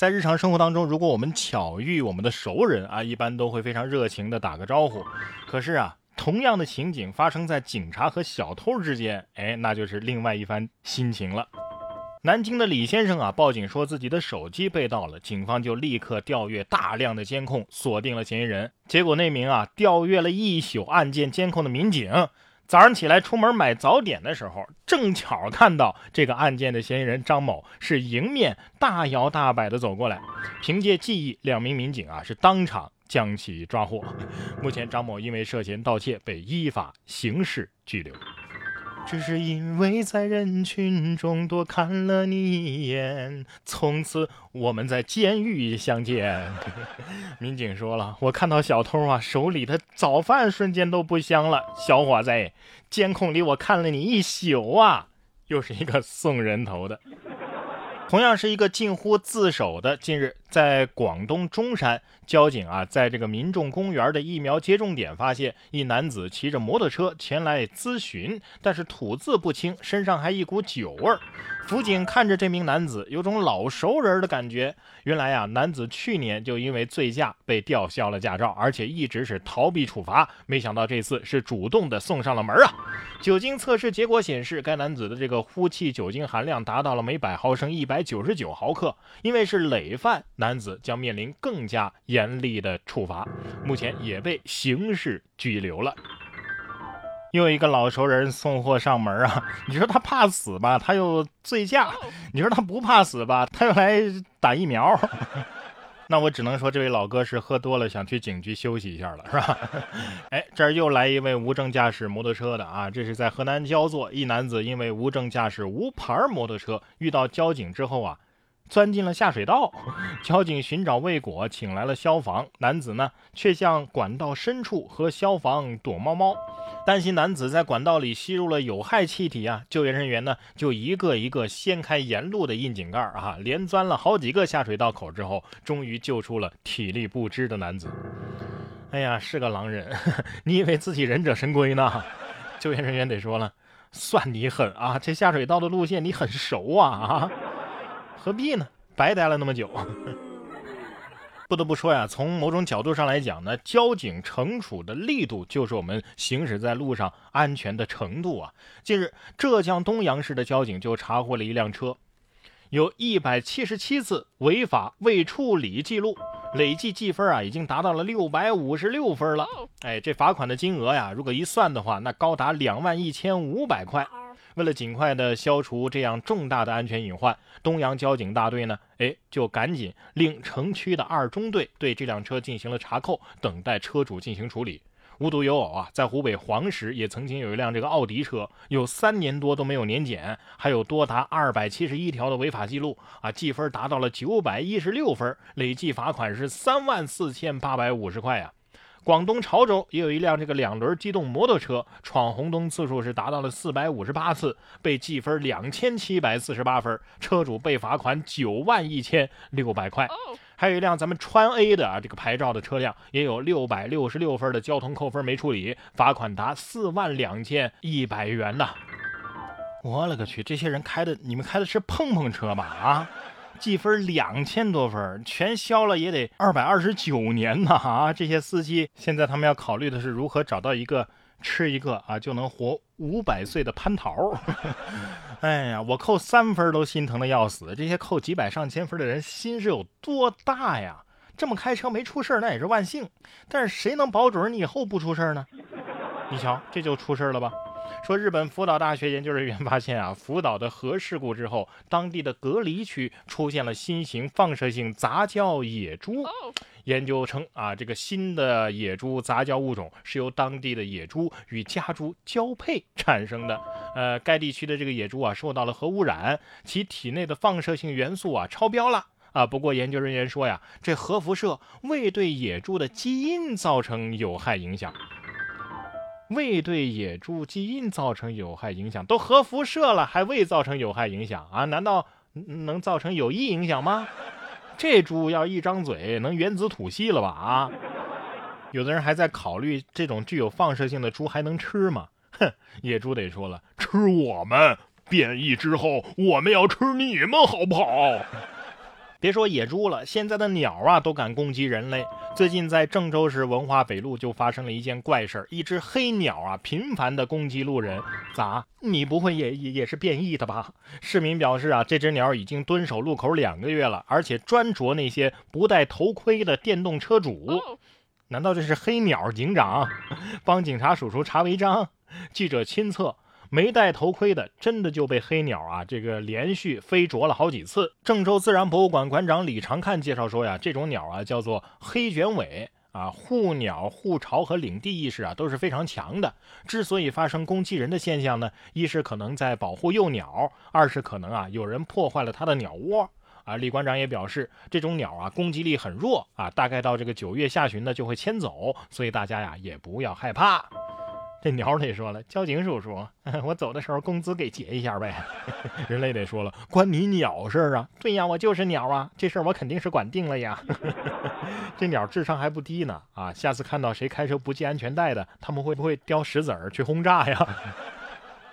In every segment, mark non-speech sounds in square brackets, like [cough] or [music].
在日常生活当中，如果我们巧遇我们的熟人啊，一般都会非常热情的打个招呼。可是啊，同样的情景发生在警察和小偷之间，哎，那就是另外一番心情了。南京的李先生啊，报警说自己的手机被盗了，警方就立刻调阅大量的监控，锁定了嫌疑人。结果那名啊，调阅了一宿案件监控的民警。早上起来出门买早点的时候，正巧看到这个案件的嫌疑人张某是迎面大摇大摆地走过来。凭借记忆，两名民警啊是当场将其抓获。目前，张某因为涉嫌盗窃被依法刑事拘留。只是因为在人群中多看了你一眼，从此我们在监狱相见。[laughs] 民警说了，我看到小偷啊手里的早饭瞬间都不香了。小伙子，监控里我看了你一宿啊，又是一个送人头的。同样是一个近乎自首的。近日，在广东中山，交警啊，在这个民众公园的疫苗接种点发现一男子骑着摩托车前来咨询，但是吐字不清，身上还一股酒味儿。辅警看着这名男子，有种老熟人的感觉。原来啊，男子去年就因为醉驾被吊销了驾照，而且一直是逃避处罚。没想到这次是主动的送上了门啊！酒精测试结果显示，该男子的这个呼气酒精含量达到了每百毫升一百九十九毫克。因为是累犯，男子将面临更加严厉的处罚，目前也被刑事拘留了。又一个老熟人送货上门啊！你说他怕死吧？他又醉驾。你说他不怕死吧？他又来打疫苗。[laughs] 那我只能说，这位老哥是喝多了，想去警局休息一下了，是吧？[laughs] 哎，这儿又来一位无证驾驶摩托车的啊！这是在河南焦作，一男子因为无证驾驶无牌摩托车，遇到交警之后啊。钻进了下水道，[laughs] 交警寻找未果，请来了消防。男子呢，却向管道深处和消防躲猫猫，担心男子在管道里吸入了有害气体啊！救援人员呢，就一个一个掀开沿路的窨井盖啊，[laughs] 连钻了好几个下水道口之后，终于救出了体力不支的男子。哎呀，是个狼人，[laughs] 你以为自己忍者神龟呢？救援人员得说了，算你狠啊！这下水道的路线你很熟啊啊！何必呢？白待了那么久。[laughs] 不得不说呀，从某种角度上来讲呢，交警惩处的力度就是我们行驶在路上安全的程度啊。近日，浙江东阳市的交警就查获了一辆车，有一百七十七次违法未处理记录，累计记分啊已经达到了六百五十六分了。哎，这罚款的金额呀，如果一算的话，那高达两万一千五百块。为了尽快的消除这样重大的安全隐患，东阳交警大队呢，哎，就赶紧令城区的二中队对这辆车进行了查扣，等待车主进行处理。无独有偶啊，在湖北黄石也曾经有一辆这个奥迪车，有三年多都没有年检，还有多达二百七十一条的违法记录啊，记分达到了九百一十六分，累计罚款是三万四千八百五十块呀。广东潮州也有一辆这个两轮机动摩托车闯红灯次数是达到了四百五十八次，被记分两千七百四十八分，车主被罚款九万一千六百块。还有一辆咱们川 A 的啊这个牌照的车辆，也有六百六十六分的交通扣分没处理，罚款达四万两千一百元呐！我勒个去，这些人开的你们开的是碰碰车吧？啊！记分两千多分，全消了也得二百二十九年呢啊！这些司机现在他们要考虑的是如何找到一个吃一个啊就能活五百岁的蟠桃。[laughs] 哎呀，我扣三分都心疼的要死，这些扣几百上千分的人心是有多大呀？这么开车没出事那也是万幸，但是谁能保准你以后不出事呢？你瞧，这就出事了吧？说日本福岛大学研究人员发现啊，福岛的核事故之后，当地的隔离区出现了新型放射性杂交野猪。研究称啊，这个新的野猪杂交物种是由当地的野猪与家猪交配产生的。呃，该地区的这个野猪啊，受到了核污染，其体内的放射性元素啊超标了啊。不过研究人员说呀，这核辐射未对野猪的基因造成有害影响。未对野猪基因造成有害影响，都核辐射了还未造成有害影响啊？难道能造成有益影响吗？[laughs] 这猪要一张嘴能原子吐息了吧？啊！有的人还在考虑这种具有放射性的猪还能吃吗？哼，野猪得说了，吃我们变异之后，我们要吃你们好不好？别说野猪了，现在的鸟啊都敢攻击人类。最近在郑州市文化北路就发生了一件怪事一只黑鸟啊频繁的攻击路人。咋？你不会也也也是变异的吧？市民表示啊，这只鸟已经蹲守路口两个月了，而且专啄那些不戴头盔的电动车主。难道这是黑鸟警长 [laughs] 帮警察叔叔查违章？记者亲测。没戴头盔的，真的就被黑鸟啊，这个连续飞啄了好几次。郑州自然博物馆馆长李长看介绍说呀，这种鸟啊叫做黑卷尾啊，护鸟、护巢和领地意识啊都是非常强的。之所以发生攻击人的现象呢，一是可能在保护幼鸟，二是可能啊有人破坏了它的鸟窝啊。李馆长也表示，这种鸟啊攻击力很弱啊，大概到这个九月下旬呢就会迁走，所以大家呀也不要害怕。这鸟得说了，交警叔叔，[laughs] 我走的时候工资给结一下呗。[laughs] 人类得说了，关你鸟事儿啊？对呀，我就是鸟啊，这事儿我肯定是管定了呀。[laughs] 这鸟智商还不低呢啊！下次看到谁开车不系安全带的，他们会不会叼石子儿去轰炸呀？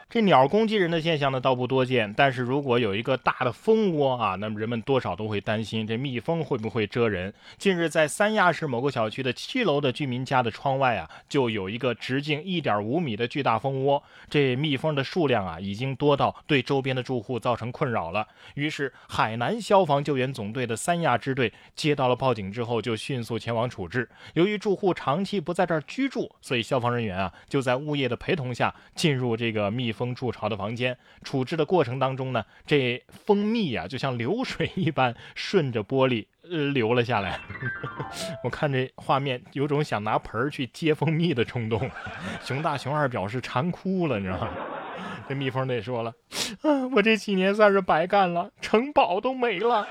这鸟攻击人的现象呢，倒不多见。但是如果有一个大的蜂窝啊，那么人们多少都会担心这蜜蜂会不会蛰人。近日，在三亚市某个小区的七楼的居民家的窗外啊，就有一个直径一点五米的巨大蜂窝。这蜜蜂的数量啊，已经多到对周边的住户造成困扰了。于是，海南消防救援总队的三亚支队接到了报警之后，就迅速前往处置。由于住户长期不在这儿居住，所以消防人员啊，就在物业的陪同下进入这个蜜。蜂筑巢的房间，处置的过程当中呢，这蜂蜜呀就像流水一般顺着玻璃流了下来。[laughs] 我看这画面，有种想拿盆儿去接蜂蜜的冲动。熊大熊二表示馋哭了，你知道吗？这蜜蜂得说了，啊，我这几年算是白干了，城堡都没了。